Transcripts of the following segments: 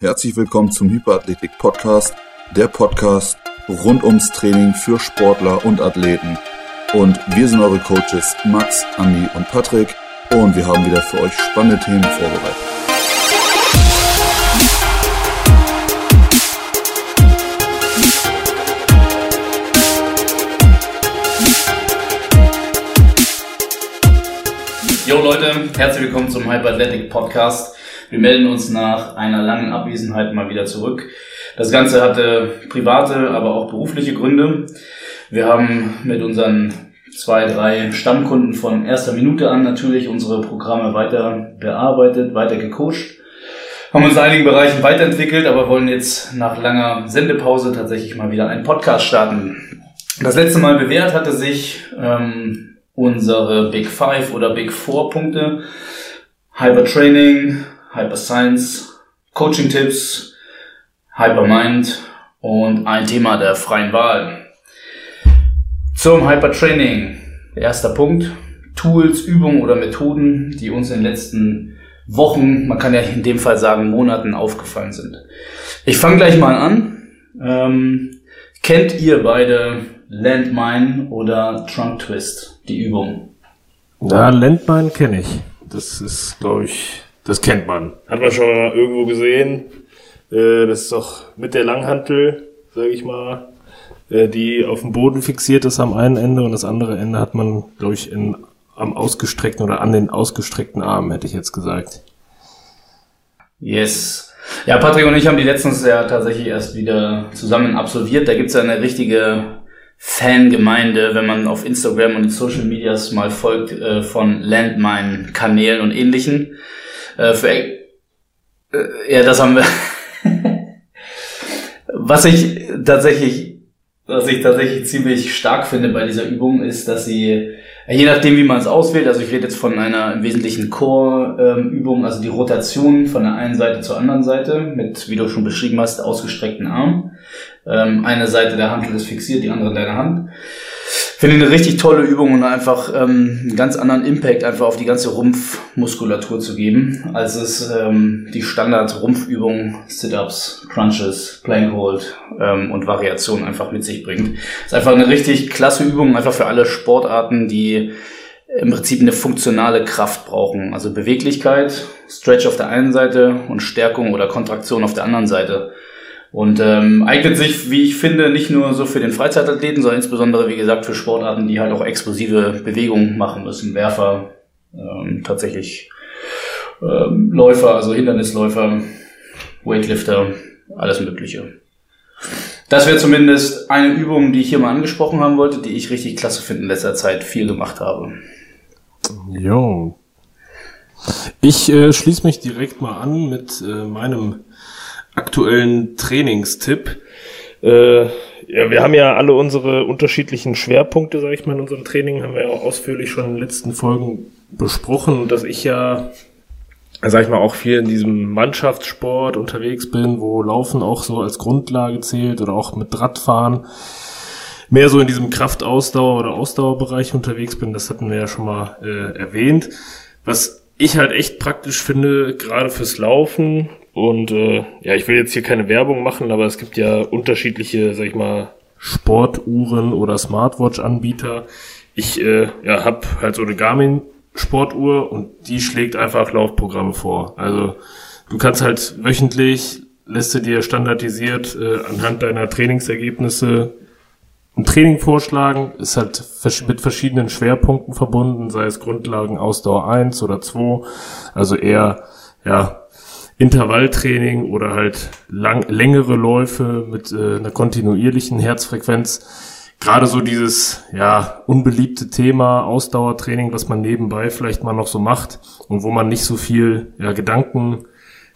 Herzlich willkommen zum Hyperathletik Podcast, der Podcast rund ums Training für Sportler und Athleten. Und wir sind eure Coaches Max, Andi und Patrick und wir haben wieder für euch spannende Themen vorbereitet. Jo Leute, herzlich willkommen zum Hyperathletic Podcast. Wir melden uns nach einer langen Abwesenheit mal wieder zurück. Das Ganze hatte private, aber auch berufliche Gründe. Wir haben mit unseren zwei, drei Stammkunden von erster Minute an natürlich unsere Programme weiter bearbeitet, weiter gecoacht. Haben uns in einigen Bereichen weiterentwickelt, aber wollen jetzt nach langer Sendepause tatsächlich mal wieder einen Podcast starten. Das letzte Mal bewährt hatte sich ähm, unsere Big Five oder Big Four Punkte. Hypertraining, Hyper Science, Coaching-Tipps, Hypermind und ein Thema der freien Wahl. Zum Hypertraining. Erster Punkt. Tools, Übungen oder Methoden, die uns in den letzten Wochen, man kann ja in dem Fall sagen Monaten aufgefallen sind. Ich fange gleich mal an. Ähm, kennt ihr beide Landmine oder Trunk Twist, die Übung? Ja, Landmine kenne ich. Das ist, glaube ich, das kennt man. Hat man schon mal irgendwo gesehen. Äh, das ist doch mit der Langhantel, sage ich mal, äh, die auf dem Boden fixiert ist am einen Ende und das andere Ende hat man, glaube ich, in, am ausgestreckten oder an den ausgestreckten Armen, hätte ich jetzt gesagt. Yes. Ja, Patrick und ich haben die letztens ja tatsächlich erst wieder zusammen absolviert. Da gibt's ja eine richtige Fangemeinde, wenn man auf Instagram und in Social Medias mal folgt, äh, von Landmine-Kanälen und ähnlichen. Äh, für, äh, ja, das haben wir. was ich tatsächlich, was ich tatsächlich ziemlich stark finde bei dieser Übung, ist, dass sie, je nachdem wie man es auswählt, also ich rede jetzt von einer im Wesentlichen Core-Übung, also die Rotation von der einen Seite zur anderen Seite mit, wie du schon beschrieben hast, ausgestreckten Arm. Ähm, eine Seite der Handel ist fixiert, die andere deine Hand. Finde eine richtig tolle Übung und einfach ähm, einen ganz anderen Impact einfach auf die ganze Rumpfmuskulatur zu geben, als es ähm, die Standard-Rumpfübung, Sit-Ups, Crunches, Plank Hold ähm, und Variationen einfach mit sich bringt. Ist einfach eine richtig klasse Übung, einfach für alle Sportarten, die im Prinzip eine funktionale Kraft brauchen. Also Beweglichkeit, Stretch auf der einen Seite und Stärkung oder Kontraktion auf der anderen Seite. Und ähm, eignet sich, wie ich finde, nicht nur so für den Freizeitathleten, sondern insbesondere, wie gesagt, für Sportarten, die halt auch explosive Bewegungen machen müssen. Werfer, ähm, tatsächlich ähm, Läufer, also Hindernisläufer, Weightlifter, alles Mögliche. Das wäre zumindest eine Übung, die ich hier mal angesprochen haben wollte, die ich richtig klasse finde in letzter Zeit viel gemacht habe. Jo. Ich äh, schließe mich direkt mal an mit äh, meinem aktuellen Trainingstipp. Äh, ja, wir haben ja alle unsere unterschiedlichen Schwerpunkte, sage ich mal, in unserem Training, haben wir ja auch ausführlich schon in den letzten Folgen besprochen dass ich ja, sag ich mal, auch viel in diesem Mannschaftssport unterwegs bin, wo Laufen auch so als Grundlage zählt oder auch mit Radfahren mehr so in diesem Kraftausdauer oder Ausdauerbereich unterwegs bin, das hatten wir ja schon mal äh, erwähnt. Was ich halt echt praktisch finde, gerade fürs Laufen, und äh, ja, ich will jetzt hier keine Werbung machen, aber es gibt ja unterschiedliche, sag ich mal, Sportuhren oder Smartwatch-Anbieter. Ich äh, ja, habe halt so eine Garmin Sportuhr und die schlägt einfach Laufprogramme vor. Also du kannst halt wöchentlich, lässt du dir standardisiert äh, anhand deiner Trainingsergebnisse ein Training vorschlagen, ist halt mit verschiedenen Schwerpunkten verbunden, sei es Grundlagen Ausdauer 1 oder 2, also eher ja Intervalltraining oder halt lang, längere Läufe mit äh, einer kontinuierlichen Herzfrequenz. Gerade so dieses ja unbeliebte Thema Ausdauertraining, was man nebenbei vielleicht mal noch so macht und wo man nicht so viel ja, Gedanken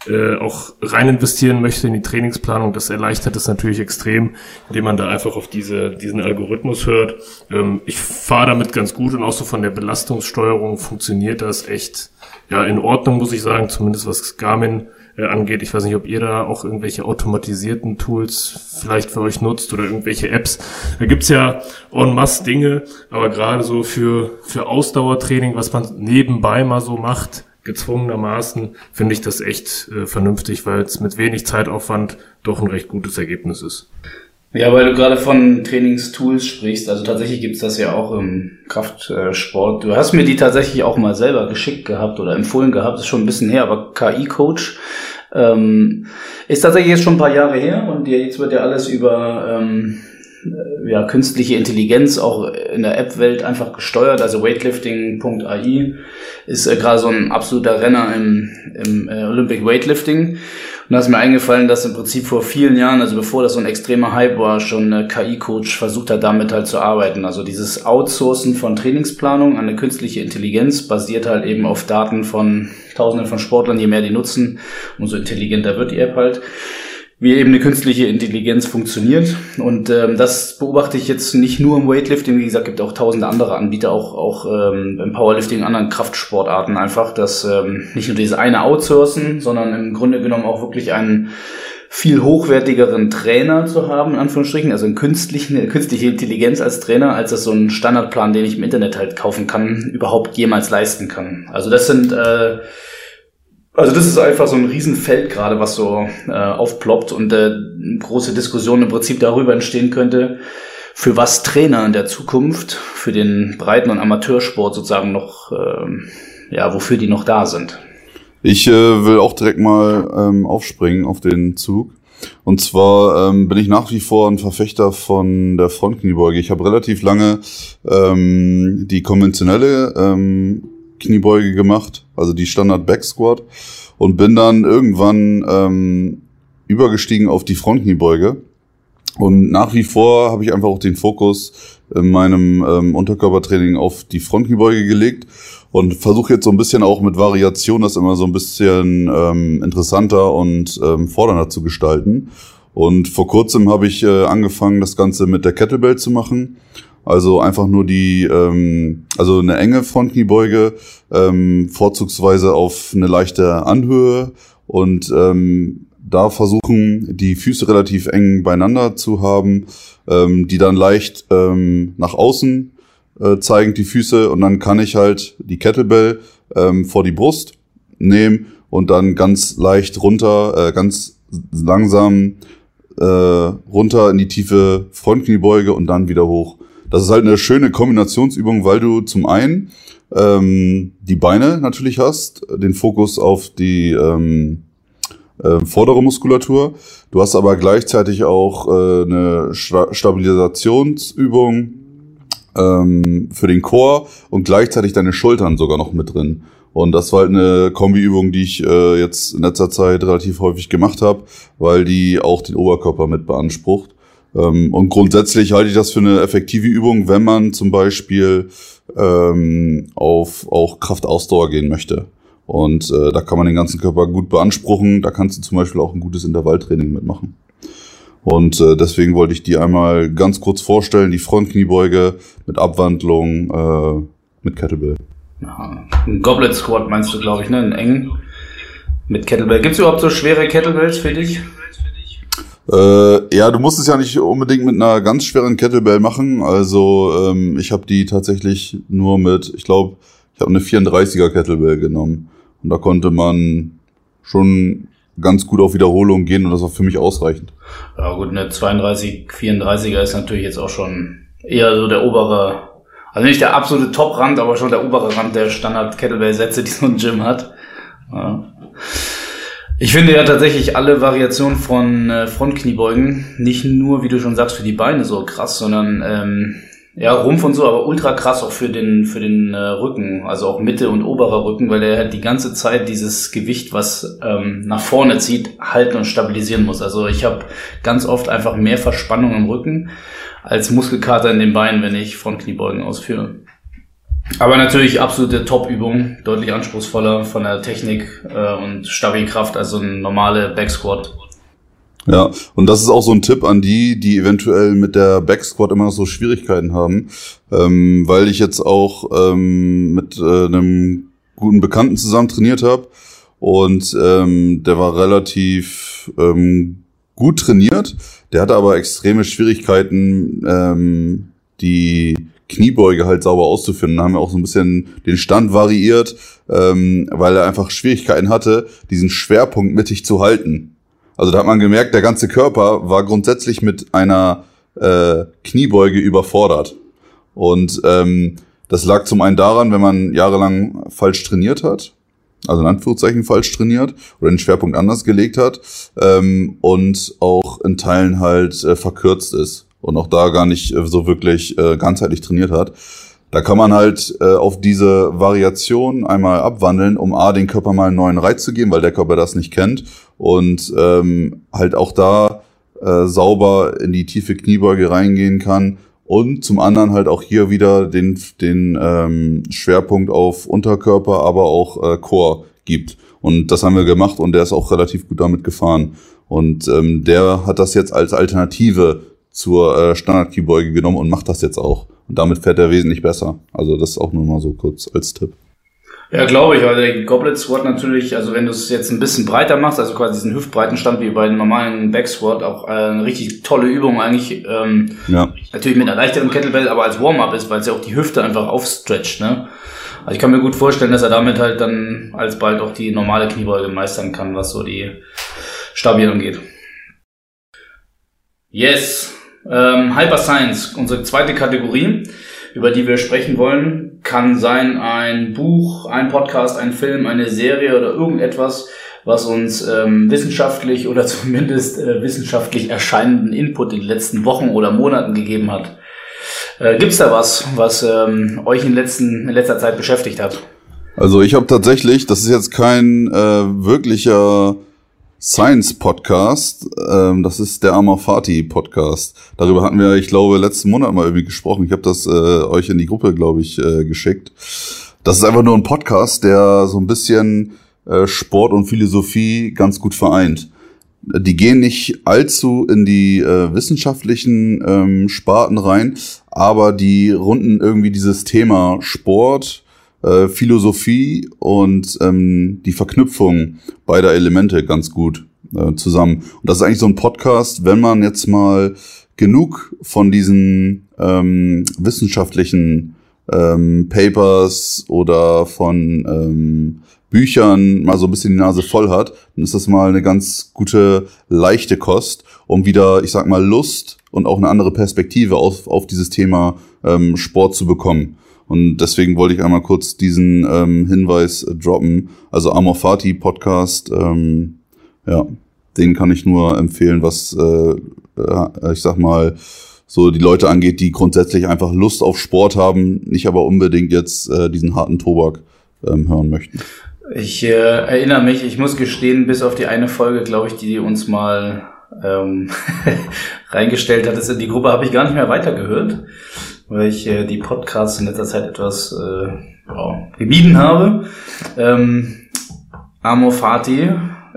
äh, auch rein investieren möchte in die Trainingsplanung, das erleichtert es natürlich extrem, indem man da einfach auf diese, diesen Algorithmus hört. Ähm, ich fahre damit ganz gut und auch so von der Belastungssteuerung funktioniert das echt ja in Ordnung, muss ich sagen, zumindest was Garmin äh, angeht. Ich weiß nicht, ob ihr da auch irgendwelche automatisierten Tools vielleicht für euch nutzt oder irgendwelche Apps. Da gibt's ja en masse Dinge, aber gerade so für, für Ausdauertraining, was man nebenbei mal so macht, gezwungenermaßen finde ich das echt äh, vernünftig, weil es mit wenig Zeitaufwand doch ein recht gutes Ergebnis ist. Ja, weil du gerade von Trainingstools sprichst, also tatsächlich gibt's das ja auch im Kraftsport. Du hast mir die tatsächlich auch mal selber geschickt gehabt oder empfohlen gehabt, ist schon ein bisschen her, aber KI-Coach ähm, ist tatsächlich jetzt schon ein paar Jahre her und jetzt wird ja alles über ähm, ja, künstliche Intelligenz auch in der App-Welt einfach gesteuert. Also weightlifting.ai ist äh, gerade so ein absoluter Renner im, im äh, Olympic Weightlifting. Und da ist mir eingefallen, dass im Prinzip vor vielen Jahren, also bevor das so ein extremer Hype war, schon ein KI-Coach versucht hat, damit halt zu arbeiten. Also dieses Outsourcen von Trainingsplanung an eine künstliche Intelligenz basiert halt eben auf Daten von Tausenden von Sportlern. Je mehr die nutzen, umso intelligenter wird die App halt wie eben eine künstliche Intelligenz funktioniert. Und ähm, das beobachte ich jetzt nicht nur im Weightlifting, wie gesagt, gibt auch tausende andere Anbieter, auch, auch ähm, im Powerlifting, anderen Kraftsportarten einfach, dass ähm, nicht nur diese eine outsourcen, sondern im Grunde genommen auch wirklich einen viel hochwertigeren Trainer zu haben, in Anführungsstrichen, also eine künstliche, eine künstliche Intelligenz als Trainer, als das so ein Standardplan, den ich im Internet halt kaufen kann, überhaupt jemals leisten kann. Also das sind äh, also das ist einfach so ein Riesenfeld gerade, was so äh, aufploppt und äh, große Diskussion im Prinzip darüber entstehen könnte, für was Trainer in der Zukunft für den Breiten- und Amateursport sozusagen noch, äh, ja, wofür die noch da sind. Ich äh, will auch direkt mal ähm, aufspringen auf den Zug. Und zwar ähm, bin ich nach wie vor ein Verfechter von der Frontkniebeuge. Ich habe relativ lange ähm, die konventionelle ähm, Kniebeuge gemacht, also die Standard Back Squat und bin dann irgendwann ähm, übergestiegen auf die Frontkniebeuge. Und nach wie vor habe ich einfach auch den Fokus in meinem ähm, Unterkörpertraining auf die Frontkniebeuge gelegt und versuche jetzt so ein bisschen auch mit Variation das immer so ein bisschen ähm, interessanter und ähm, fordernder zu gestalten. Und vor kurzem habe ich äh, angefangen, das Ganze mit der Kettlebell zu machen. Also einfach nur die, ähm, also eine enge Frontkniebeuge, ähm, vorzugsweise auf eine leichte Anhöhe und ähm, da versuchen, die Füße relativ eng beieinander zu haben, ähm, die dann leicht ähm, nach außen äh, zeigen, die Füße, und dann kann ich halt die Kettlebell ähm, vor die Brust nehmen und dann ganz leicht runter, äh, ganz langsam äh, runter in die tiefe Frontkniebeuge und dann wieder hoch. Das ist halt eine schöne Kombinationsübung, weil du zum einen ähm, die Beine natürlich hast, den Fokus auf die ähm, äh, vordere Muskulatur. Du hast aber gleichzeitig auch äh, eine Stabilisationsübung ähm, für den Chor und gleichzeitig deine Schultern sogar noch mit drin. Und das war halt eine Kombiübung, die ich äh, jetzt in letzter Zeit relativ häufig gemacht habe, weil die auch den Oberkörper mit beansprucht. Ähm, und grundsätzlich halte ich das für eine effektive Übung, wenn man zum Beispiel ähm, auf auch Kraftausdauer gehen möchte. Und äh, da kann man den ganzen Körper gut beanspruchen. Da kannst du zum Beispiel auch ein gutes Intervalltraining mitmachen. Und äh, deswegen wollte ich die einmal ganz kurz vorstellen, die Frontkniebeuge mit Abwandlung äh, mit Kettlebell. Ein Goblet Squat meinst du, glaube ich, ne? Ein eng mit Kettlebell. Gibt es überhaupt so schwere Kettlebells für dich? Äh, ja, du musst es ja nicht unbedingt mit einer ganz schweren Kettlebell machen. Also ähm, ich habe die tatsächlich nur mit, ich glaube, ich habe eine 34er Kettlebell genommen. Und da konnte man schon ganz gut auf Wiederholung gehen und das war für mich ausreichend. Ja gut, eine 32, 34er ist natürlich jetzt auch schon eher so der obere, also nicht der absolute Top-Rand, aber schon der obere Rand der Standard-Kettlebell-Sätze, die so ein Gym hat. Ja. Ich finde ja tatsächlich alle Variationen von äh, Frontkniebeugen nicht nur, wie du schon sagst, für die Beine so krass, sondern ähm, ja, Rumpf und so, aber ultra krass auch für den, für den äh, Rücken, also auch Mitte und oberer Rücken, weil er halt die ganze Zeit dieses Gewicht, was ähm, nach vorne zieht, halten und stabilisieren muss. Also ich habe ganz oft einfach mehr Verspannung im Rücken als Muskelkater in den Beinen, wenn ich Frontkniebeugen ausführe. Aber natürlich absolute Top-Übung, deutlich anspruchsvoller von der Technik äh, und Stabilkraft als so ein normale Backsquat. Ja, und das ist auch so ein Tipp an die, die eventuell mit der Backsquat immer noch so Schwierigkeiten haben, ähm, weil ich jetzt auch ähm, mit äh, einem guten Bekannten zusammen trainiert habe und ähm, der war relativ ähm, gut trainiert, der hatte aber extreme Schwierigkeiten, ähm, die Kniebeuge halt sauber auszuführen. Da haben wir auch so ein bisschen den Stand variiert, ähm, weil er einfach Schwierigkeiten hatte, diesen Schwerpunkt mittig zu halten. Also da hat man gemerkt, der ganze Körper war grundsätzlich mit einer äh, Kniebeuge überfordert. Und ähm, das lag zum einen daran, wenn man jahrelang falsch trainiert hat, also in Anführungszeichen falsch trainiert oder den Schwerpunkt anders gelegt hat ähm, und auch in Teilen halt äh, verkürzt ist und auch da gar nicht äh, so wirklich äh, ganzheitlich trainiert hat. Da kann man halt äh, auf diese Variation einmal abwandeln, um A, den Körper mal einen neuen Reiz zu geben, weil der Körper das nicht kennt und ähm, halt auch da äh, sauber in die tiefe Kniebeuge reingehen kann und zum anderen halt auch hier wieder den, den ähm, Schwerpunkt auf Unterkörper, aber auch äh, Core gibt. Und das haben wir gemacht und der ist auch relativ gut damit gefahren. Und ähm, der hat das jetzt als Alternative zur äh, Standard-Kniebeuge genommen und macht das jetzt auch. Und damit fährt er wesentlich besser. Also das ist auch nur mal so kurz als Tipp. Ja, glaube ich, weil der Goblet Squat natürlich, also wenn du es jetzt ein bisschen breiter machst, also quasi diesen Hüftbreitenstand wie bei einem normalen Back Squat, auch äh, eine richtig tolle Übung eigentlich. Ähm, ja. Natürlich mit einer leichteren Kettlebell, aber als Warm-up ist, weil es ja auch die Hüfte einfach aufstretcht, ne? Also ich kann mir gut vorstellen, dass er damit halt dann alsbald auch die normale Kniebeuge meistern kann, was so die Stabil angeht. Yes. Ähm, Hyper Science, unsere zweite Kategorie über die wir sprechen wollen, kann sein ein Buch, ein Podcast, ein Film, eine Serie oder irgendetwas, was uns ähm, wissenschaftlich oder zumindest äh, wissenschaftlich erscheinenden Input in den letzten Wochen oder Monaten gegeben hat. Äh, Gibt da was, was ähm, euch in, letzten, in letzter Zeit beschäftigt hat? Also ich habe tatsächlich, das ist jetzt kein äh, wirklicher Science Podcast. Ähm, das ist der Amorfati Podcast. Darüber hatten wir, ich glaube, letzten Monat mal irgendwie gesprochen. Ich habe das äh, euch in die Gruppe, glaube ich, äh, geschickt. Das ist einfach nur ein Podcast, der so ein bisschen äh, Sport und Philosophie ganz gut vereint. Die gehen nicht allzu in die äh, wissenschaftlichen ähm, Sparten rein, aber die runden irgendwie dieses Thema Sport, äh, Philosophie und ähm, die Verknüpfung beider Elemente ganz gut äh, zusammen. Und das ist eigentlich so ein Podcast, wenn man jetzt mal genug von diesen ähm, wissenschaftlichen ähm, Papers oder von ähm, Büchern mal so ein bisschen die Nase voll hat, dann ist das mal eine ganz gute, leichte Kost, um wieder, ich sag mal, Lust und auch eine andere Perspektive auf, auf dieses Thema ähm, Sport zu bekommen. Und deswegen wollte ich einmal kurz diesen ähm, Hinweis äh, droppen. Also Amorfati Podcast, ähm, ja, den kann ich nur empfehlen, was, äh, äh, ich sag mal, so die Leute angeht, die grundsätzlich einfach Lust auf Sport haben, nicht aber unbedingt jetzt äh, diesen harten Tobak ähm, hören möchten. Ich äh, erinnere mich, ich muss gestehen, bis auf die eine Folge, glaube ich, die uns mal ähm, reingestellt hat, ist in die Gruppe, habe ich gar nicht mehr weitergehört weil ich äh, die Podcasts in letzter Zeit etwas äh, ja, gemieden habe. Ähm, Amor Fati,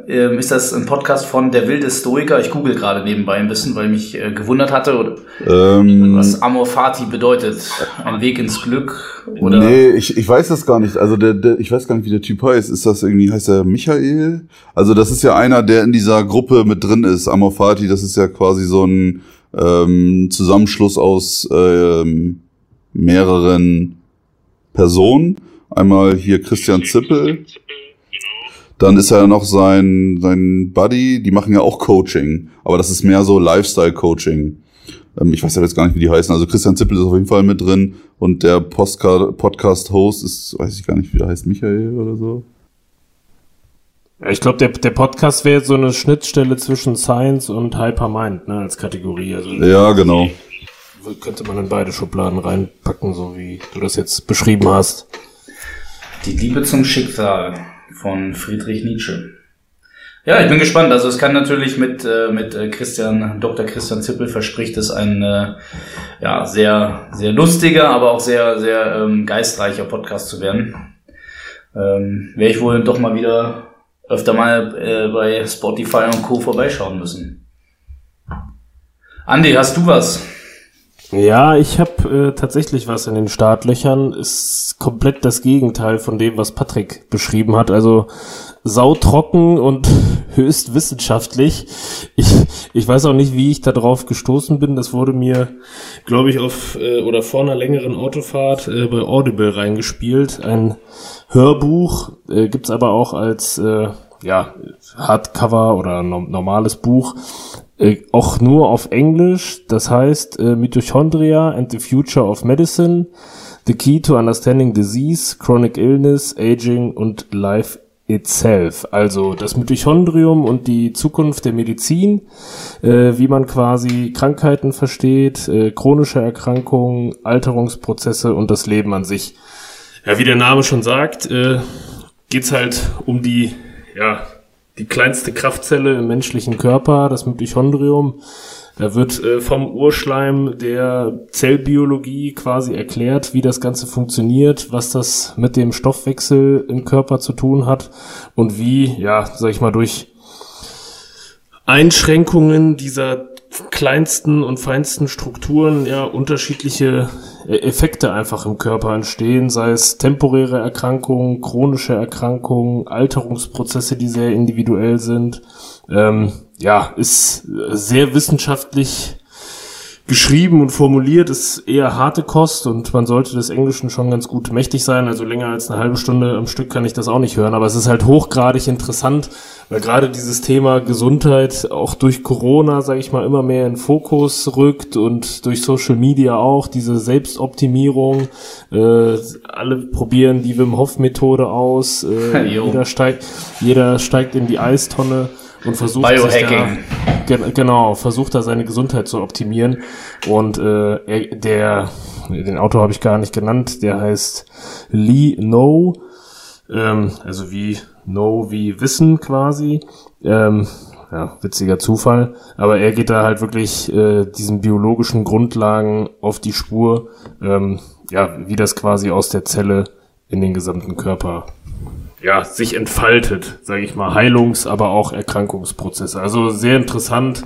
ähm, ist das ein Podcast von Der wilde Stoiker? Ich google gerade nebenbei ein bisschen, weil mich äh, gewundert hatte, oder, ähm, was Amor Fati bedeutet. Ein Weg ins Glück? Oder? Nee, ich, ich weiß das gar nicht. Also der, der, ich weiß gar nicht, wie der Typ heißt. Ist das irgendwie, heißt er Michael? Also das ist ja einer, der in dieser Gruppe mit drin ist. Amor Fati, das ist ja quasi so ein ähm, Zusammenschluss aus ähm, mehreren Personen. Einmal hier Christian Zippel. Dann ist er noch sein, sein Buddy, die machen ja auch Coaching, aber das ist mehr so Lifestyle-Coaching. Ähm, ich weiß ja jetzt gar nicht, wie die heißen. Also Christian Zippel ist auf jeden Fall mit drin und der Podcast-Host ist, weiß ich gar nicht, wie der heißt, Michael oder so. Ich glaube, der, der Podcast wäre jetzt so eine Schnittstelle zwischen Science und Hypermind, ne, als Kategorie. Also ja, genau. Könnte man in beide Schubladen reinpacken, so wie du das jetzt beschrieben hast. Die Liebe zum Schicksal von Friedrich Nietzsche. Ja, ich bin gespannt. Also es kann natürlich mit äh, mit äh, Christian Dr. Christian Zippel verspricht es ein äh, ja sehr sehr lustiger, aber auch sehr sehr ähm, geistreicher Podcast zu werden. Ähm, Wäre ich wohl doch mal wieder öfter mal äh, bei Spotify und Co. vorbeischauen müssen. Andi, hast du was? Ja, ich habe äh, tatsächlich was in den Startlöchern. Ist komplett das Gegenteil von dem, was Patrick beschrieben hat. Also sautrocken und höchst wissenschaftlich. Ich, Ich weiß auch nicht, wie ich da drauf gestoßen bin. Das wurde mir, glaube ich, auf äh, oder vor einer längeren Autofahrt äh, bei Audible reingespielt. Ein Hörbuch äh, gibt's aber auch als äh, ja, Hardcover oder no normales Buch. Äh, auch nur auf Englisch. Das heißt äh, Mitochondria and the Future of Medicine. The Key to Understanding Disease, Chronic Illness, Aging und Life itself, also das Mitochondrium und die Zukunft der Medizin, äh, wie man quasi Krankheiten versteht, äh, chronische Erkrankungen, Alterungsprozesse und das Leben an sich. Ja, wie der Name schon sagt, äh, geht's halt um die, ja, die kleinste Kraftzelle im menschlichen Körper, das Mitochondrium. Da wird äh, vom Urschleim der Zellbiologie quasi erklärt, wie das Ganze funktioniert, was das mit dem Stoffwechsel im Körper zu tun hat und wie, ja, sag ich mal, durch Einschränkungen dieser kleinsten und feinsten Strukturen ja unterschiedliche äh, Effekte einfach im Körper entstehen, sei es temporäre Erkrankungen, chronische Erkrankungen, Alterungsprozesse, die sehr individuell sind. Ähm, ja, ist sehr wissenschaftlich geschrieben und formuliert, ist eher harte Kost und man sollte des Englischen schon ganz gut mächtig sein. Also länger als eine halbe Stunde am Stück kann ich das auch nicht hören, aber es ist halt hochgradig interessant, weil gerade dieses Thema Gesundheit auch durch Corona, sage ich mal, immer mehr in Fokus rückt und durch Social Media auch diese Selbstoptimierung. Äh, alle probieren die Wim Hof Methode aus. Äh, jeder steigt, jeder steigt in die Eistonne und versucht Biohacking. Da, genau, versucht da seine Gesundheit zu optimieren. Und äh, er, der, den Autor habe ich gar nicht genannt, der heißt Lee No, ähm, also wie No wie Wissen quasi. Ähm, ja, witziger Zufall. Aber er geht da halt wirklich äh, diesen biologischen Grundlagen auf die Spur, ähm, ja, wie das quasi aus der Zelle in den gesamten Körper ja, sich entfaltet, sage ich mal, Heilungs-, aber auch Erkrankungsprozesse. Also sehr interessant,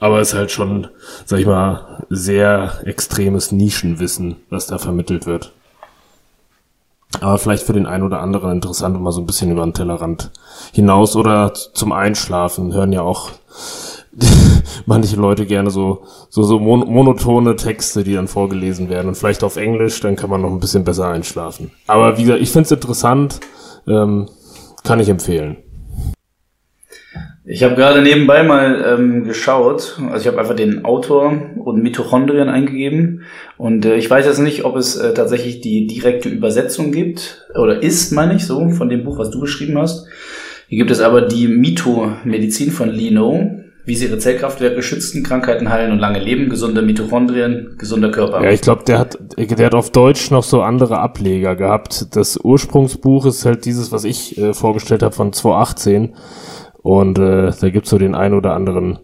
aber ist halt schon, sag ich mal, sehr extremes Nischenwissen, was da vermittelt wird. Aber vielleicht für den einen oder anderen interessant, mal so ein bisschen über den Tellerrand hinaus oder zum Einschlafen hören ja auch manche Leute gerne so, so, so mon monotone Texte, die dann vorgelesen werden und vielleicht auf Englisch, dann kann man noch ein bisschen besser einschlafen. Aber wie gesagt, ich finde es interessant, ähm, kann ich empfehlen. Ich habe gerade nebenbei mal ähm, geschaut, also ich habe einfach den Autor und Mitochondrien eingegeben und äh, ich weiß jetzt nicht, ob es äh, tatsächlich die direkte Übersetzung gibt oder ist, meine ich so, von dem Buch, was du beschrieben hast. Hier gibt es aber die Mito-Medizin von Lino wie sie ihre Zellkraftwerke schützen, Krankheiten heilen und lange leben, gesunde Mitochondrien, gesunder Körper. Ja, ich glaube, der hat, der hat auf Deutsch noch so andere Ableger gehabt. Das Ursprungsbuch ist halt dieses, was ich äh, vorgestellt habe von 2018. Und äh, da gibt's so den ein oder anderen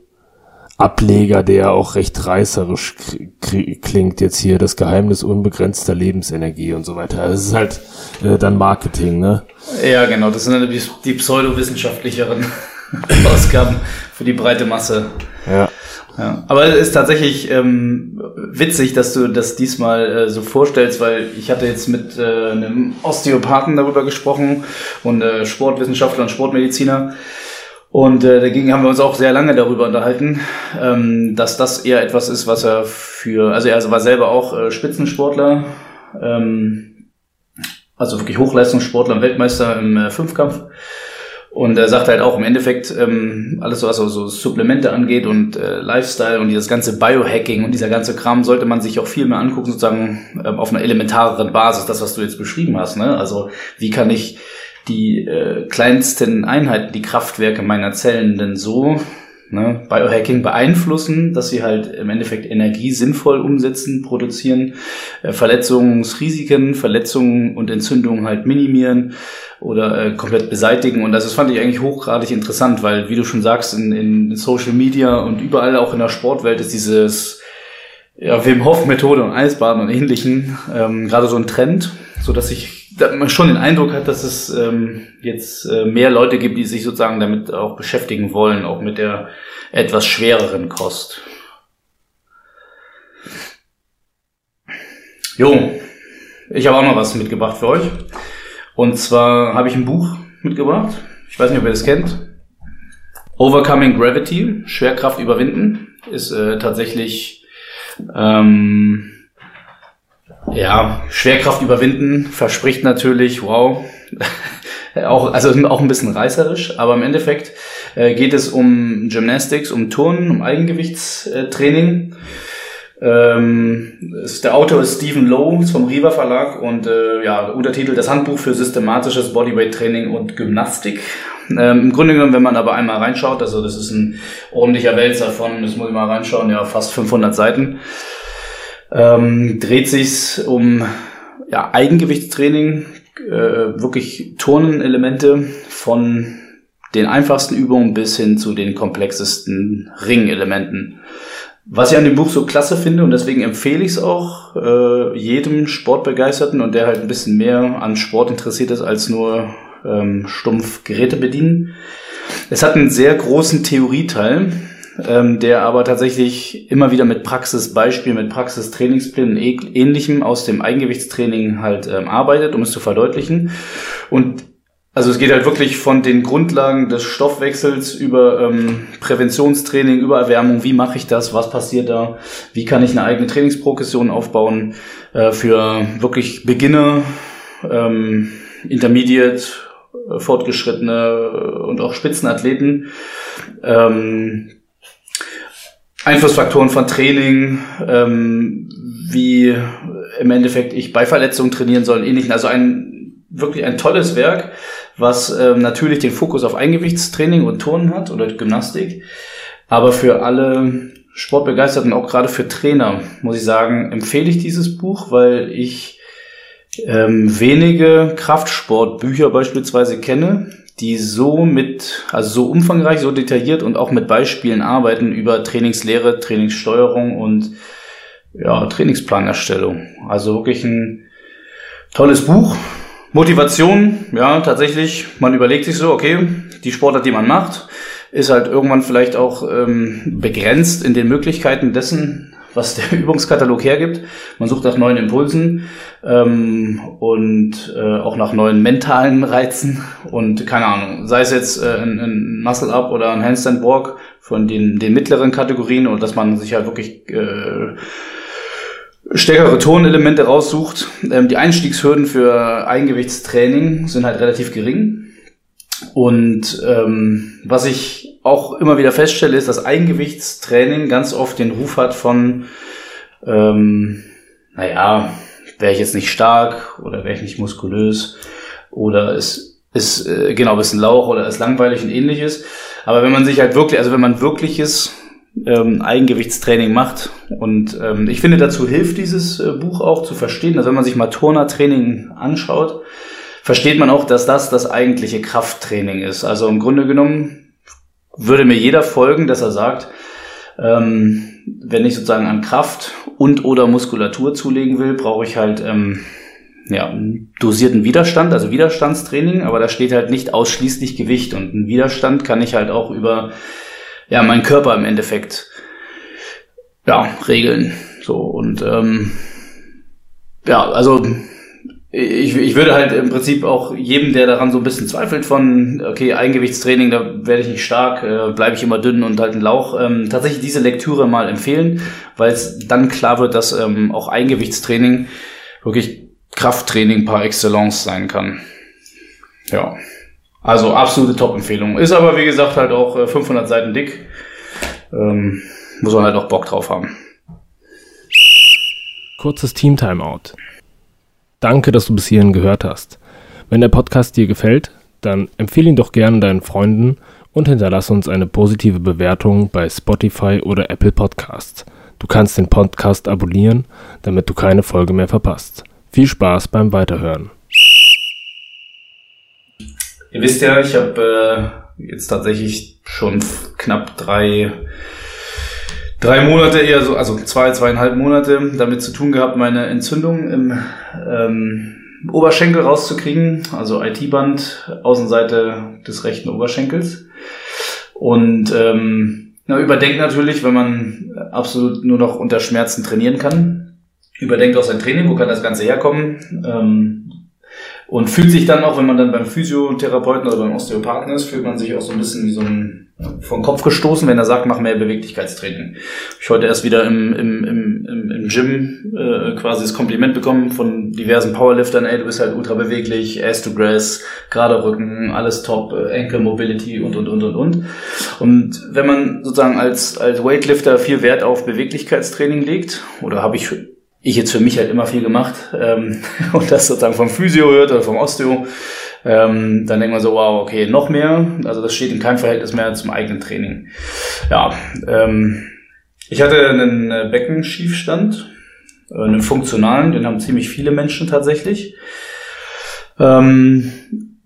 Ableger, der auch recht reißerisch klingt jetzt hier, das Geheimnis unbegrenzter Lebensenergie und so weiter. Das ist halt äh, dann Marketing, ne? Ja, genau, das sind dann die, die pseudowissenschaftlicheren Ausgaben für die breite Masse. Ja. Ja, aber es ist tatsächlich ähm, witzig, dass du das diesmal äh, so vorstellst, weil ich hatte jetzt mit äh, einem Osteopathen darüber gesprochen und äh, Sportwissenschaftler und Sportmediziner. Und äh, dagegen haben wir uns auch sehr lange darüber unterhalten, ähm, dass das eher etwas ist, was er für, also er war selber auch äh, Spitzensportler, ähm, also wirklich Hochleistungssportler und Weltmeister im äh, Fünfkampf. Und er sagt halt auch im Endeffekt, ähm, alles was so, so Supplemente angeht und äh, Lifestyle und dieses ganze Biohacking und dieser ganze Kram sollte man sich auch viel mehr angucken, sozusagen ähm, auf einer elementareren Basis, das, was du jetzt beschrieben hast. Ne? Also wie kann ich die äh, kleinsten Einheiten, die Kraftwerke meiner Zellen denn so ne, Biohacking beeinflussen, dass sie halt im Endeffekt Energie sinnvoll umsetzen, produzieren, äh, Verletzungsrisiken, Verletzungen und Entzündungen halt minimieren oder äh, komplett beseitigen. Und das, das fand ich eigentlich hochgradig interessant, weil, wie du schon sagst, in, in Social Media und überall auch in der Sportwelt ist dieses ja, Wim Hof Methode und Eisbaden und ähnlichen ähm, gerade so ein Trend, so dass ich man schon den Eindruck hat, dass es ähm, jetzt äh, mehr Leute gibt, die sich sozusagen damit auch beschäftigen wollen, auch mit der etwas schwereren Kost. Jo, ich habe auch noch was mitgebracht für euch. Und zwar habe ich ein Buch mitgebracht. Ich weiß nicht, ob ihr das kennt. Overcoming Gravity, Schwerkraft überwinden, ist äh, tatsächlich ähm, ja Schwerkraft überwinden verspricht natürlich, wow, auch also auch ein bisschen reißerisch, aber im Endeffekt äh, geht es um Gymnastics, um Turnen, um Eigengewichtstraining. Ähm, der Autor ist Stephen Lowe vom Riva Verlag und äh, ja, Untertitel Das Handbuch für systematisches Bodyweight-Training und Gymnastik. Ähm, Im Grunde genommen, wenn man aber einmal reinschaut, also das ist ein ordentlicher Wälzer von, das muss ich mal reinschauen, ja, fast 500 Seiten, ähm, dreht sich's um ja, Eigengewichtstraining, äh, wirklich Turnenelemente von den einfachsten Übungen bis hin zu den komplexesten Ringelementen. Was ich an dem Buch so klasse finde und deswegen empfehle ich es auch äh, jedem Sportbegeisterten und der halt ein bisschen mehr an Sport interessiert ist als nur ähm, stumpf Geräte bedienen. Es hat einen sehr großen Theorieteil, ähm, der aber tatsächlich immer wieder mit Praxisbeispielen, mit Praxistrainingsplänen und ähnlichem aus dem Eigengewichtstraining halt ähm, arbeitet, um es zu verdeutlichen. Und also es geht halt wirklich von den Grundlagen des Stoffwechsels über ähm, Präventionstraining, über Erwärmung, wie mache ich das, was passiert da, wie kann ich eine eigene Trainingsprogression aufbauen äh, für wirklich Beginner, ähm, Intermediate, äh, Fortgeschrittene und auch Spitzenathleten. Ähm, Einflussfaktoren von Training, ähm, wie im Endeffekt ich bei Verletzungen trainieren soll, ähnlichen. Also ein wirklich ein tolles Werk, was ähm, natürlich den Fokus auf Eingewichtstraining und Turnen hat oder Gymnastik. Aber für alle Sportbegeisterten, auch gerade für Trainer, muss ich sagen, empfehle ich dieses Buch, weil ich ähm, wenige Kraftsportbücher beispielsweise kenne, die so mit, also so umfangreich, so detailliert und auch mit Beispielen arbeiten über Trainingslehre, Trainingssteuerung und ja, Trainingsplanerstellung. Also wirklich ein tolles Buch, Motivation, ja, tatsächlich. Man überlegt sich so, okay, die Sportart, die man macht, ist halt irgendwann vielleicht auch ähm, begrenzt in den Möglichkeiten dessen, was der Übungskatalog hergibt. Man sucht nach neuen Impulsen ähm, und äh, auch nach neuen mentalen Reizen und keine Ahnung, sei es jetzt äh, ein, ein Muscle-Up oder ein Handstand-Walk von den, den mittleren Kategorien und dass man sich halt wirklich äh, stärkere Tonelemente raussucht. Ähm, die Einstiegshürden für Eigengewichtstraining sind halt relativ gering. Und ähm, was ich auch immer wieder feststelle, ist, dass Eigengewichtstraining ganz oft den Ruf hat von, ähm, naja, wäre ich jetzt nicht stark oder wäre ich nicht muskulös oder ist, ist äh, genau ein bisschen Lauch oder ist langweilig und ähnliches. Aber wenn man sich halt wirklich, also wenn man wirkliches ähm, Eigengewichtstraining macht. Und ähm, ich finde, dazu hilft dieses äh, Buch auch zu verstehen, dass wenn man sich mal Turnertraining anschaut, versteht man auch, dass das das eigentliche Krafttraining ist. Also im Grunde genommen würde mir jeder folgen, dass er sagt, ähm, wenn ich sozusagen an Kraft und oder Muskulatur zulegen will, brauche ich halt ähm, ja, dosierten Widerstand, also Widerstandstraining, aber da steht halt nicht ausschließlich Gewicht und ein Widerstand kann ich halt auch über ja, mein Körper im Endeffekt ja, regeln. So und ähm, ja, also ich, ich würde halt im Prinzip auch jedem, der daran so ein bisschen zweifelt von, okay, Eingewichtstraining, da werde ich nicht stark, äh, bleibe ich immer dünn und halt ein Lauch, ähm, tatsächlich diese Lektüre mal empfehlen, weil es dann klar wird, dass ähm, auch Eingewichtstraining wirklich Krafttraining par excellence sein kann. Ja. Also absolute Top-Empfehlung. Ist aber, wie gesagt, halt auch 500 äh, Seiten dick. Ähm, muss man halt auch Bock drauf haben. Kurzes Team-Timeout. Danke, dass du bis hierhin gehört hast. Wenn der Podcast dir gefällt, dann empfehle ihn doch gerne deinen Freunden und hinterlass uns eine positive Bewertung bei Spotify oder Apple Podcasts. Du kannst den Podcast abonnieren, damit du keine Folge mehr verpasst. Viel Spaß beim Weiterhören. Ihr wisst ja, ich habe äh, jetzt tatsächlich schon knapp drei, drei Monate eher so, also zwei, zweieinhalb Monate damit zu tun gehabt, meine Entzündung im ähm, Oberschenkel rauszukriegen, also IT-Band, Außenseite des rechten Oberschenkels. Und ähm, na, überdenkt natürlich, wenn man absolut nur noch unter Schmerzen trainieren kann. Überdenkt auch sein Training, wo kann das Ganze herkommen. Ähm, Und fühlt sich dann auch, wenn man dann beim Physiotherapeuten oder beim Osteopathen ist, fühlt man sich auch so ein bisschen wie so ein vom Kopf gestoßen, wenn er sagt, mach mehr Beweglichkeitstraining. Ich heute erst wieder im, im, im, im Gym äh, quasi das Kompliment bekommen von diversen Powerliftern, ey, du bist halt ultra beweglich, Ass to Grass, gerade Rücken, alles top, äh, Ankle Mobility und, und, und, und, und. Und wenn man sozusagen als, als Weightlifter viel Wert auf Beweglichkeitstraining legt, oder habe ich ich jetzt für mich halt immer viel gemacht ähm, und das sozusagen vom Physio hört oder vom Osteo, ähm, dann denkt man so, wow, okay, noch mehr. Also das steht in keinem Verhältnis mehr zum eigenen Training. Ja, ähm, ich hatte einen äh, Beckenschiefstand, äh, einen funktionalen, den haben ziemlich viele Menschen tatsächlich. Ähm,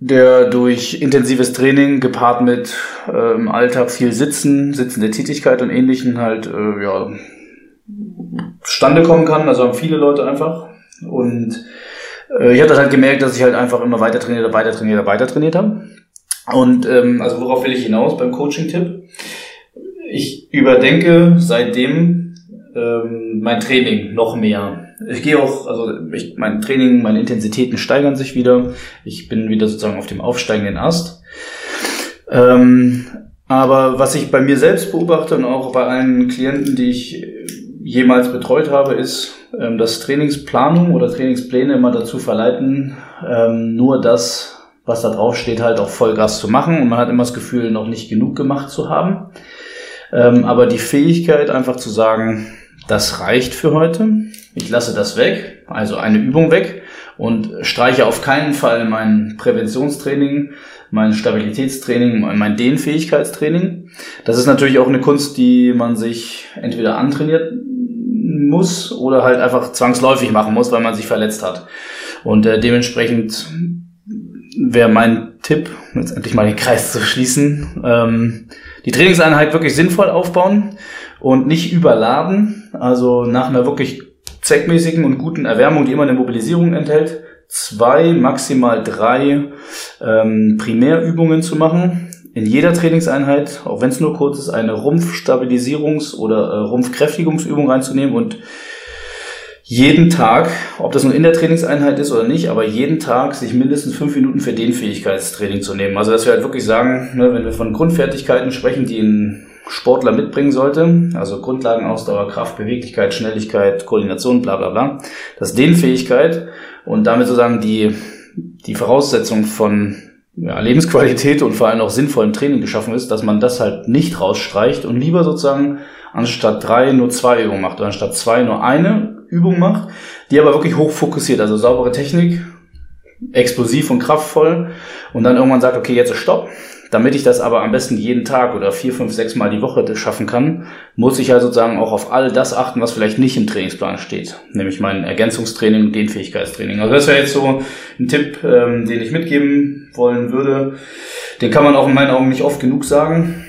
der durch intensives Training gepaart mit äh, im Alltag viel Sitzen, sitzende Tätigkeit und ähnlichen halt äh, ja, zustande kommen kann. Also haben viele Leute einfach. Und äh, ich habe das halt gemerkt, dass ich halt einfach immer weiter trainiert, weiter trainiert, weiter trainiert habe. Und ähm, also worauf will ich hinaus beim Coaching-Tipp? Ich überdenke seitdem ähm, mein Training noch mehr. Ich gehe auch, also ich, mein Training, meine Intensitäten steigern sich wieder. Ich bin wieder sozusagen auf dem aufsteigenden Ast. Ähm, aber was ich bei mir selbst beobachte und auch bei allen Klienten, die ich jemals betreut habe, ist, ähm, dass Trainingsplanung oder Trainingspläne immer dazu verleiten, ähm, nur das, was da drauf steht, halt auch Vollgas zu machen. Und man hat immer das Gefühl, noch nicht genug gemacht zu haben. Ähm, aber die Fähigkeit, einfach zu sagen, das reicht für heute. Ich lasse das weg, also eine Übung weg und streiche auf keinen Fall mein Präventionstraining, mein Stabilitätstraining, mein Dehnfähigkeitstraining. Das ist natürlich auch eine Kunst, die man sich entweder antrainiert muss oder halt einfach zwangsläufig machen muss, weil man sich verletzt hat. Und äh, dementsprechend wäre mein Tipp, jetzt endlich mal den Kreis zu schließen, ähm, die Trainingseinheit wirklich sinnvoll aufbauen und nicht überladen. Also nach einer wirklich zweckmäßigen und guten Erwärmung, die immer eine Mobilisierung enthält, zwei, maximal drei ähm, Primärübungen zu machen in jeder Trainingseinheit, auch wenn es nur kurz ist, eine Rumpfstabilisierungs- oder äh, Rumpfkräftigungsübung reinzunehmen und jeden Tag, ob das nur in der Trainingseinheit ist oder nicht, aber jeden Tag sich mindestens fünf Minuten für Dehnfähigkeitstraining zu nehmen. Also dass wir halt wirklich sagen, ne, wenn wir von Grundfertigkeiten sprechen, die ein Sportler mitbringen sollte, also Grundlagen, Ausdauer, Kraft, Beweglichkeit, Schnelligkeit, Koordination, bla bla bla, das Dehnfähigkeit und damit sozusagen die, die Voraussetzung von ja, Lebensqualität und vor allem auch sinnvollen Training geschaffen ist, dass man das halt nicht rausstreicht und lieber sozusagen anstatt drei nur zwei Übungen macht oder anstatt zwei nur eine Übung macht, die aber wirklich hoch fokussiert, also saubere Technik, explosiv und kraftvoll und dann irgendwann sagt, okay, jetzt ist Stopp, damit ich das aber am besten jeden Tag oder vier, fünf, sechs Mal die Woche schaffen kann, muss ich ja halt sozusagen auch auf all das achten, was vielleicht nicht im Trainingsplan steht. Nämlich mein Ergänzungstraining und Dehnfähigkeitstraining. Also das wäre jetzt so ein Tipp, ähm, den ich mitgeben wollen würde. Den kann man auch in meinen Augen nicht oft genug sagen.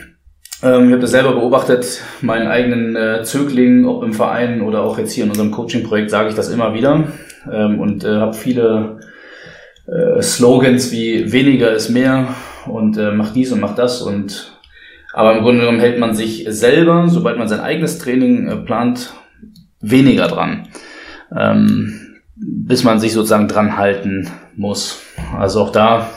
Ähm, ich habe das selber beobachtet, meinen eigenen äh, Zögling, ob im Verein oder auch jetzt hier in unserem Coaching-Projekt, sage ich das immer wieder. Ähm, und äh, habe viele äh, Slogans wie weniger ist mehr und äh, macht dies und macht das und aber im Grunde genommen hält man sich selber, sobald man sein eigenes Training äh, plant, weniger dran. Ähm, bis man sich sozusagen dran halten muss. Also auch da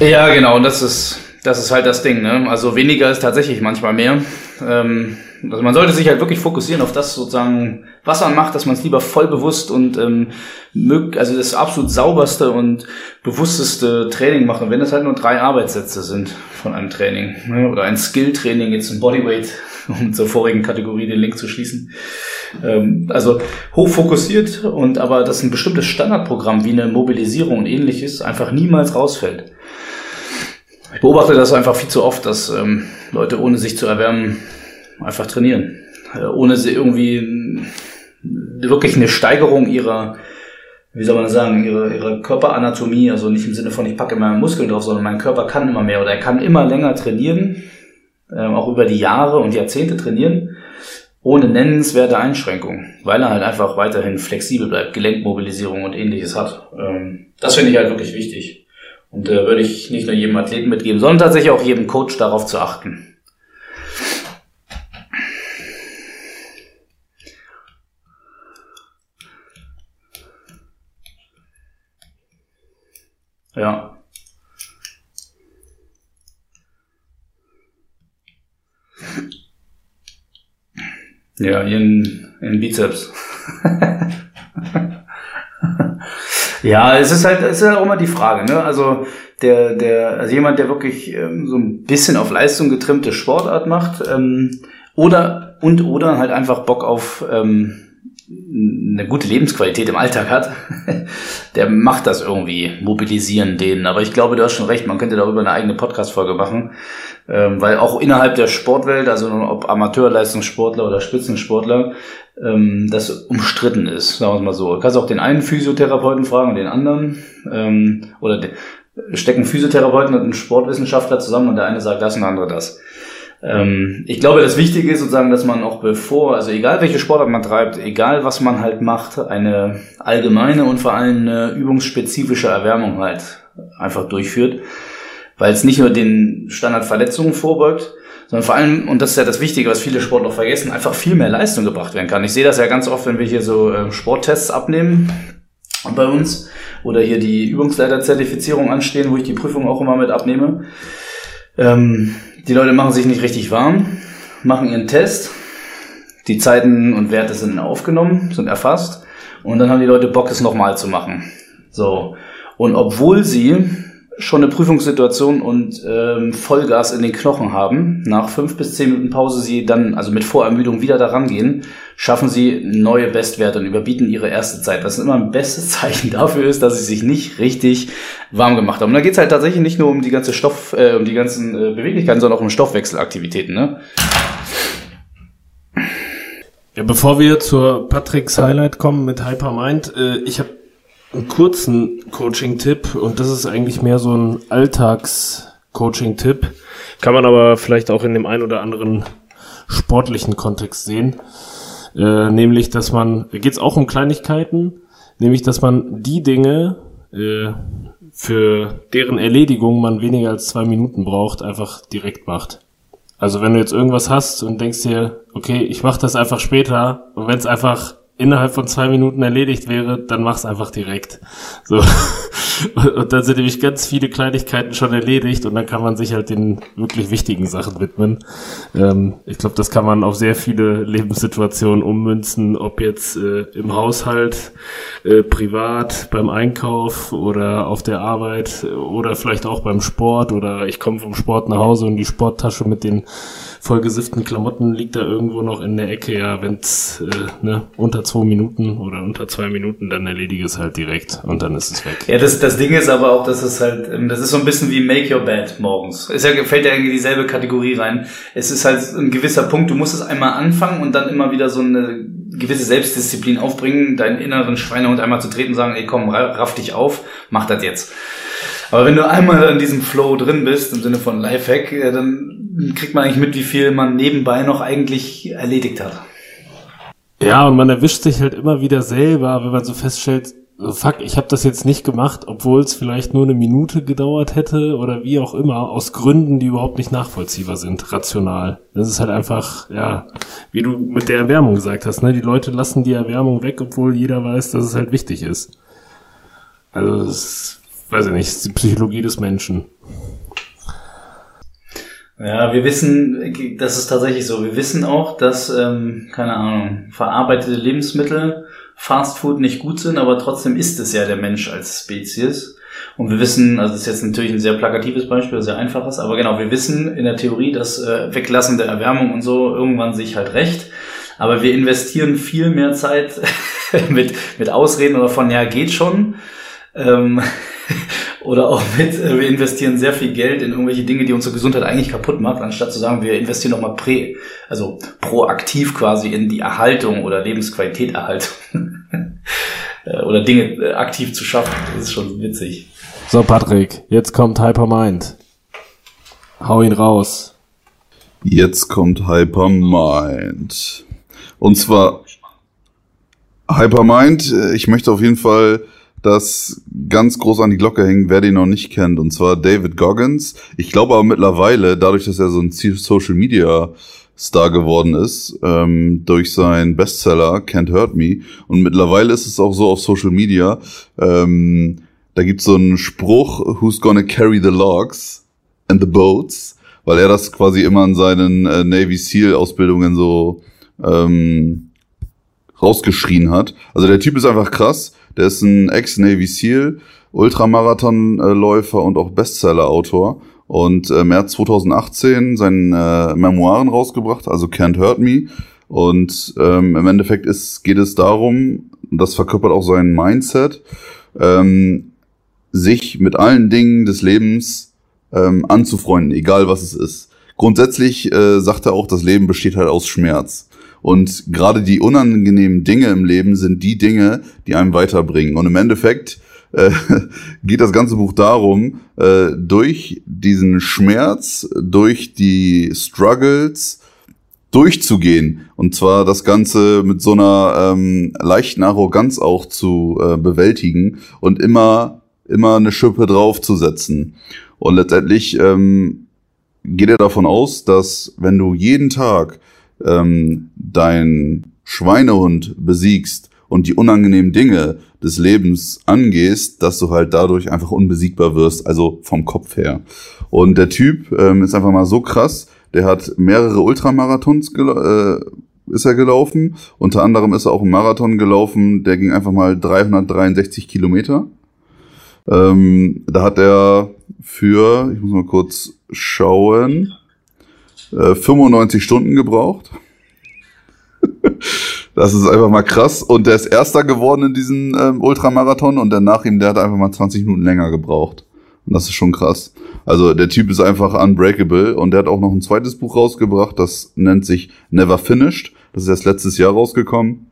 Ja, genau, und das ist, das ist halt das Ding, ne? Also weniger ist tatsächlich manchmal mehr. Ähm, also man sollte sich halt wirklich fokussieren auf das sozusagen, was man macht, dass man es lieber voll bewusst und ähm, mög also das absolut sauberste und bewussteste Training macht. Und wenn das halt nur drei Arbeitssätze sind von einem Training ne, oder ein Skill-Training, jetzt ein Bodyweight, um zur vorigen Kategorie den Link zu schließen. Ähm, also hochfokussiert und aber dass ein bestimmtes Standardprogramm wie eine Mobilisierung und ähnliches einfach niemals rausfällt. Ich beobachte das einfach viel zu oft, dass ähm, Leute ohne sich zu erwärmen einfach trainieren. Äh, ohne sie irgendwie wirklich eine Steigerung ihrer, wie soll man sagen, ihrer, ihrer Körperanatomie, also nicht im Sinne von ich packe immer Muskeln drauf, sondern mein Körper kann immer mehr oder er kann immer länger trainieren, äh, auch über die Jahre und Jahrzehnte trainieren, ohne nennenswerte Einschränkungen, weil er halt einfach weiterhin flexibel bleibt, Gelenkmobilisierung und ähnliches hat. Ähm, das finde ich halt wirklich wichtig. Und äh, würde ich nicht nur jedem Athleten mitgeben, sondern tatsächlich auch jedem Coach darauf zu achten. Ja. Ja, in, in Bizeps. ja, es ist halt, es ist halt auch immer die Frage, ne? Also der, der, also jemand, der wirklich ähm, so ein bisschen auf Leistung getrimmte Sportart macht, ähm, oder und oder halt einfach Bock auf ähm, eine gute Lebensqualität im Alltag hat, der macht das irgendwie, mobilisieren den. Aber ich glaube, du hast schon recht, man könnte darüber eine eigene Podcast-Folge machen, ähm, weil auch innerhalb der Sportwelt, also ob Amateurleistungssportler oder Spitzensportler, ähm, das umstritten ist, sagen wir es mal so. Du kannst auch den einen Physiotherapeuten fragen und den anderen, ähm, oder de, stecken Physiotherapeuten und ein Sportwissenschaftler zusammen und der eine sagt das und der andere das. Ähm, ich glaube, das Wichtige ist sozusagen, dass man auch bevor, also egal welche Sportart man treibt, egal was man halt macht, eine allgemeine und vor allem eine übungsspezifische Erwärmung halt einfach durchführt, weil es nicht nur den Standardverletzungen vorbeugt, sondern vor allem, und das ist ja das Wichtige, was viele Sportler vergessen, einfach viel mehr Leistung gebracht werden kann. Ich sehe das ja ganz oft, wenn wir hier so äh, Sporttests abnehmen bei uns oder hier die Übungsleiterzertifizierung anstehen, wo ich die Prüfung auch immer mit abnehme. Ähm, die Leute machen sich nicht richtig warm, machen ihren Test, die Zeiten und Werte sind aufgenommen, sind erfasst und dann haben die Leute Bock, es nochmal zu machen. So. Und obwohl sie schon eine Prüfungssituation und ähm, Vollgas in den Knochen haben, nach fünf bis zehn Minuten Pause sie dann, also mit Vorermüdung wieder daran gehen, schaffen sie neue Bestwerte und überbieten ihre erste Zeit. Was immer ein bestes Zeichen dafür ist, dass sie sich nicht richtig warm gemacht haben. Und da geht's halt tatsächlich nicht nur um die ganze Stoff, äh, um die ganzen äh, Beweglichkeiten, sondern auch um Stoffwechselaktivitäten. Ne? Ja, bevor wir zur Patricks Highlight kommen mit Hypermind, äh, ich habe einen kurzen Coaching-Tipp und das ist eigentlich mehr so ein Alltags-Coaching-Tipp. Kann man aber vielleicht auch in dem ein oder anderen sportlichen Kontext sehen. Äh, nämlich, dass man, geht es auch um Kleinigkeiten, nämlich, dass man die Dinge, äh, für deren Erledigung man weniger als zwei Minuten braucht, einfach direkt macht. Also wenn du jetzt irgendwas hast und denkst dir, okay, ich mache das einfach später, und wenn es einfach innerhalb von zwei Minuten erledigt wäre, dann mach's einfach direkt. So. Und dann sind nämlich ganz viele Kleinigkeiten schon erledigt und dann kann man sich halt den wirklich wichtigen Sachen widmen. Ähm, ich glaube, das kann man auf sehr viele Lebenssituationen ummünzen, ob jetzt äh, im Haushalt, äh, privat, beim Einkauf oder auf der Arbeit oder vielleicht auch beim Sport oder ich komme vom Sport nach Hause und die Sporttasche mit den vollgesifften Klamotten liegt da irgendwo noch in der Ecke. Ja, wenn's äh, ne, unter zwei Minuten oder unter zwei Minuten, dann erledige es halt direkt und dann ist es weg. Ja, das, das Ding ist aber auch, dass es halt, ähm, das ist so ein bisschen wie Make Your Bed morgens. Es fällt ja irgendwie dieselbe Kategorie rein. Es ist halt ein gewisser Punkt, du musst es einmal anfangen und dann immer wieder so eine gewisse Selbstdisziplin aufbringen, deinen inneren Schweinehund einmal zu treten und sagen, ey komm, raff dich auf, mach das jetzt. Aber wenn du einmal in diesem Flow drin bist, im Sinne von Lifehack, dann kriegt man eigentlich mit, wie viel man nebenbei noch eigentlich erledigt hat. Ja, und man erwischt sich halt immer wieder selber, wenn man so feststellt, fuck, ich habe das jetzt nicht gemacht, obwohl es vielleicht nur eine Minute gedauert hätte oder wie auch immer, aus Gründen, die überhaupt nicht nachvollziehbar sind, rational. Das ist halt einfach, ja, wie du mit der Erwärmung gesagt hast, ne? Die Leute lassen die Erwärmung weg, obwohl jeder weiß, dass es halt wichtig ist. Also das ist weiß ich nicht, die Psychologie des Menschen. Ja, wir wissen, das ist tatsächlich so. Wir wissen auch, dass, ähm, keine Ahnung, verarbeitete Lebensmittel, Fastfood nicht gut sind, aber trotzdem ist es ja der Mensch als Spezies. Und wir wissen, also das ist jetzt natürlich ein sehr plakatives Beispiel, sehr einfaches, aber genau, wir wissen in der Theorie, dass äh, Weglassen der Erwärmung und so irgendwann sich halt recht. Aber wir investieren viel mehr Zeit mit, mit Ausreden oder von, ja, geht schon. Ähm, oder auch mit, äh, wir investieren sehr viel Geld in irgendwelche Dinge, die unsere Gesundheit eigentlich kaputt macht, anstatt zu sagen, wir investieren nochmal prä, also proaktiv quasi in die Erhaltung oder Lebensqualität Erhaltung. Äh, oder Dinge äh, aktiv zu schaffen. Das ist schon witzig. So, Patrick, jetzt kommt Hypermind. Hau ihn raus. Jetzt kommt Hypermind. Und zwar Hypermind, ich möchte auf jeden Fall das ganz groß an die Glocke hängen, wer den noch nicht kennt. Und zwar David Goggins. Ich glaube aber mittlerweile, dadurch, dass er so ein Social Media Star geworden ist, ähm, durch seinen Bestseller Can't Hurt Me. Und mittlerweile ist es auch so auf Social Media, ähm, da gibt's so einen Spruch, who's gonna carry the logs and the boats, weil er das quasi immer in seinen äh, Navy SEAL Ausbildungen so ähm, rausgeschrien hat. Also der Typ ist einfach krass. Der ist ein Ex-Navy SEAL, Ultramarathonläufer und auch Bestseller-Autor. Und äh, März 2018 seinen äh, Memoiren rausgebracht, also Can't Hurt Me. Und ähm, im Endeffekt ist, geht es darum, das verkörpert auch sein Mindset, ähm, sich mit allen Dingen des Lebens ähm, anzufreunden, egal was es ist. Grundsätzlich äh, sagt er auch, das Leben besteht halt aus Schmerz. Und gerade die unangenehmen Dinge im Leben sind die Dinge, die einem weiterbringen. Und im Endeffekt äh, geht das ganze Buch darum, äh, durch diesen Schmerz, durch die Struggles durchzugehen. Und zwar das Ganze mit so einer ähm, leichten Arroganz auch zu äh, bewältigen und immer, immer eine Schippe draufzusetzen. Und letztendlich ähm, geht er davon aus, dass wenn du jeden Tag ähm, dein Schweinehund besiegst und die unangenehmen Dinge des Lebens angehst, dass du halt dadurch einfach unbesiegbar wirst, also vom Kopf her. Und der Typ ähm, ist einfach mal so krass, der hat mehrere Ultramarathons äh, ist er gelaufen. Unter anderem ist er auch einen Marathon gelaufen, der ging einfach mal 363 Kilometer. Ähm, da hat er für, ich muss mal kurz schauen, äh, 95 Stunden gebraucht. das ist einfach mal krass. Und der ist Erster geworden in diesem ähm, Ultramarathon und der nach ihm, der hat einfach mal 20 Minuten länger gebraucht. Und das ist schon krass. Also der Typ ist einfach unbreakable und der hat auch noch ein zweites Buch rausgebracht, das nennt sich Never Finished. Das ist erst letztes Jahr rausgekommen.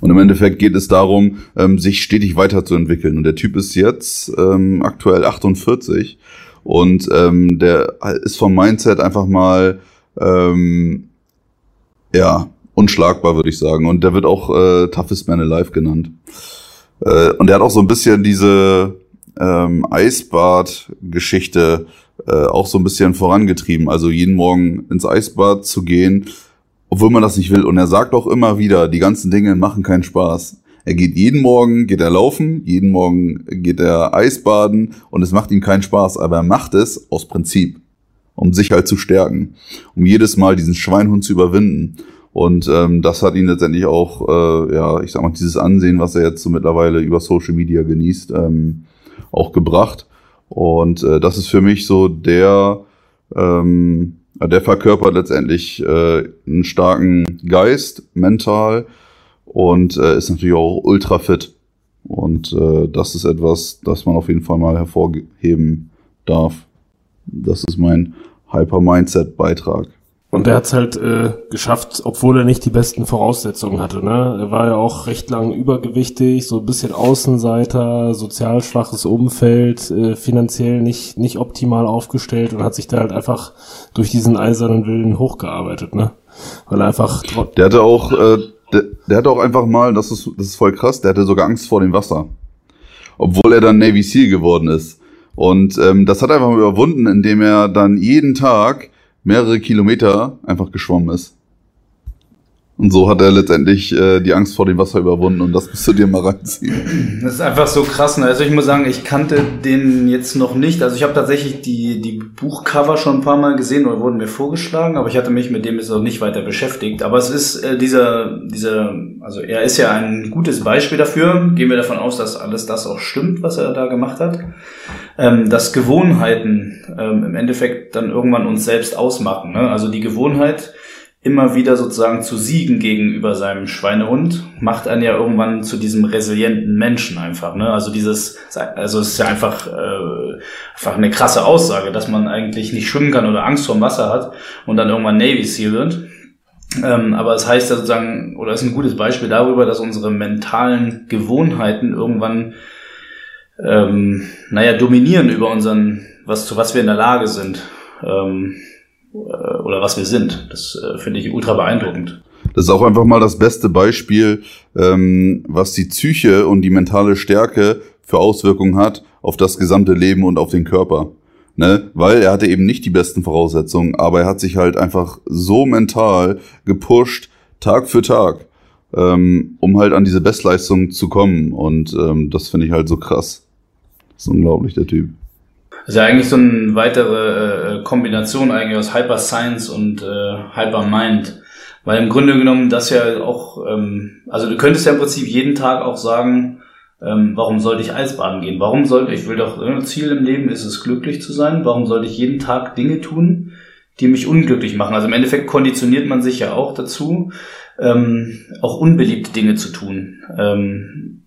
Und im Endeffekt geht es darum, ähm, sich stetig weiterzuentwickeln. Und der Typ ist jetzt ähm, aktuell 48 und ähm, der ist vom Mindset einfach mal ähm, ja unschlagbar, würde ich sagen. Und der wird auch äh, Toughest Man Alive genannt. Äh, und der hat auch so ein bisschen diese ähm, Eisbad-Geschichte äh, auch so ein bisschen vorangetrieben. Also jeden Morgen ins Eisbad zu gehen, obwohl man das nicht will. Und er sagt auch immer wieder, die ganzen Dinge machen keinen Spaß. Er geht jeden Morgen, geht er laufen, jeden Morgen geht er Eisbaden und es macht ihm keinen Spaß, aber er macht es aus Prinzip, um sich halt zu stärken, um jedes Mal diesen Schweinhund zu überwinden. Und ähm, das hat ihn letztendlich auch, äh, ja, ich sag mal, dieses Ansehen, was er jetzt so mittlerweile über Social Media genießt, ähm, auch gebracht. Und äh, das ist für mich so der, ähm, der verkörpert letztendlich äh, einen starken Geist, mental und äh, ist natürlich auch ultra fit. Und äh, das ist etwas, das man auf jeden Fall mal hervorheben darf. Das ist mein Hyper-Mindset-Beitrag. Und er hat es halt äh, geschafft, obwohl er nicht die besten Voraussetzungen hatte. Ne? Er war ja auch recht lang übergewichtig, so ein bisschen Außenseiter, sozial schwaches Umfeld, äh, finanziell nicht, nicht optimal aufgestellt und hat sich da halt einfach durch diesen eisernen Willen hochgearbeitet. Ne? Weil er einfach... Der hatte auch... Äh, der, hatte auch einfach mal, das ist, das ist voll krass, der hatte sogar Angst vor dem Wasser. Obwohl er dann Navy SEAL geworden ist. Und ähm, das hat er einfach überwunden, indem er dann jeden Tag mehrere Kilometer einfach geschwommen ist. Und so hat er letztendlich äh, die Angst vor dem Wasser überwunden und das musst du dir mal reinziehen. Das ist einfach so krass. Ne? Also ich muss sagen, ich kannte den jetzt noch nicht. Also ich habe tatsächlich die, die Buchcover schon ein paar Mal gesehen oder wurden mir vorgeschlagen, aber ich hatte mich mit dem jetzt noch nicht weiter beschäftigt. Aber es ist äh, dieser, dieser, also er ist ja ein gutes Beispiel dafür. Gehen wir davon aus, dass alles das auch stimmt, was er da gemacht hat. Ähm, dass Gewohnheiten ähm, im Endeffekt dann irgendwann uns selbst ausmachen. Ne? Also die Gewohnheit, immer wieder sozusagen zu siegen gegenüber seinem Schweinehund, macht einen ja irgendwann zu diesem resilienten Menschen einfach. Ne? Also dieses, also es ist ja einfach, äh, einfach eine krasse Aussage, dass man eigentlich nicht schwimmen kann oder Angst vor Wasser hat und dann irgendwann Navy Seal wird. Ähm, aber es heißt ja sozusagen, oder ist ein gutes Beispiel darüber, dass unsere mentalen Gewohnheiten irgendwann, ähm, naja, dominieren über unseren, was zu was wir in der Lage sind. Ähm, äh, oder was wir sind. Das äh, finde ich ultra beeindruckend. Das ist auch einfach mal das beste Beispiel, ähm, was die Psyche und die mentale Stärke für Auswirkungen hat auf das gesamte Leben und auf den Körper. Ne? Weil er hatte eben nicht die besten Voraussetzungen, aber er hat sich halt einfach so mental gepusht, Tag für Tag, ähm, um halt an diese Bestleistung zu kommen. Und ähm, das finde ich halt so krass. Das ist unglaublich, der Typ. Das ist ja eigentlich so eine weitere äh, Kombination eigentlich aus Hyper Science und äh, Hyper Mind. Weil im Grunde genommen das ja auch, ähm, also du könntest ja im Prinzip jeden Tag auch sagen, ähm, warum sollte ich Eisbaden gehen? Warum sollte ich will doch, äh, Ziel im Leben ist es, glücklich zu sein. Warum sollte ich jeden Tag Dinge tun, die mich unglücklich machen? Also im Endeffekt konditioniert man sich ja auch dazu, ähm, auch unbeliebte Dinge zu tun. Ähm,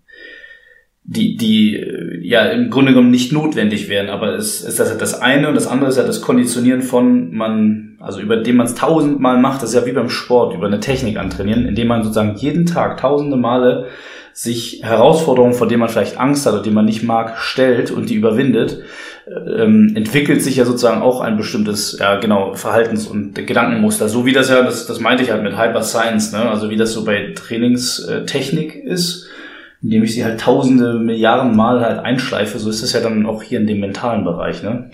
die, die äh, ja im Grunde genommen nicht notwendig wären. Aber es ist das, das eine und das andere ist ja das Konditionieren von man, also über dem man es tausendmal macht, das ist ja wie beim Sport, über eine Technik antrainieren, indem man sozusagen jeden Tag tausende Male sich Herausforderungen, vor denen man vielleicht Angst hat oder die man nicht mag, stellt und die überwindet, ähm, entwickelt sich ja sozusagen auch ein bestimmtes, ja genau, Verhaltens- und Gedankenmuster. So wie das ja, das, das meinte ich halt mit Hyper Science, ne? also wie das so bei Trainingstechnik ist indem ich sie halt tausende Milliarden Mal halt einschleife. So ist es ja dann auch hier in dem mentalen Bereich. Ne?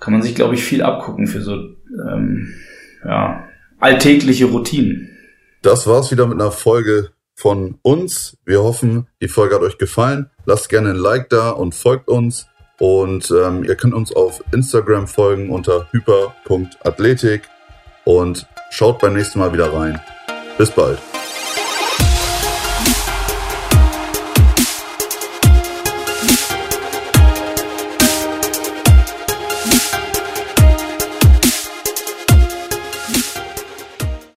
Kann man sich, glaube ich, viel abgucken für so ähm, ja, alltägliche Routinen. Das war's wieder mit einer Folge von uns. Wir hoffen, die Folge hat euch gefallen. Lasst gerne ein Like da und folgt uns. Und ähm, ihr könnt uns auf Instagram folgen unter hyper.athletik und schaut beim nächsten Mal wieder rein. Bis bald.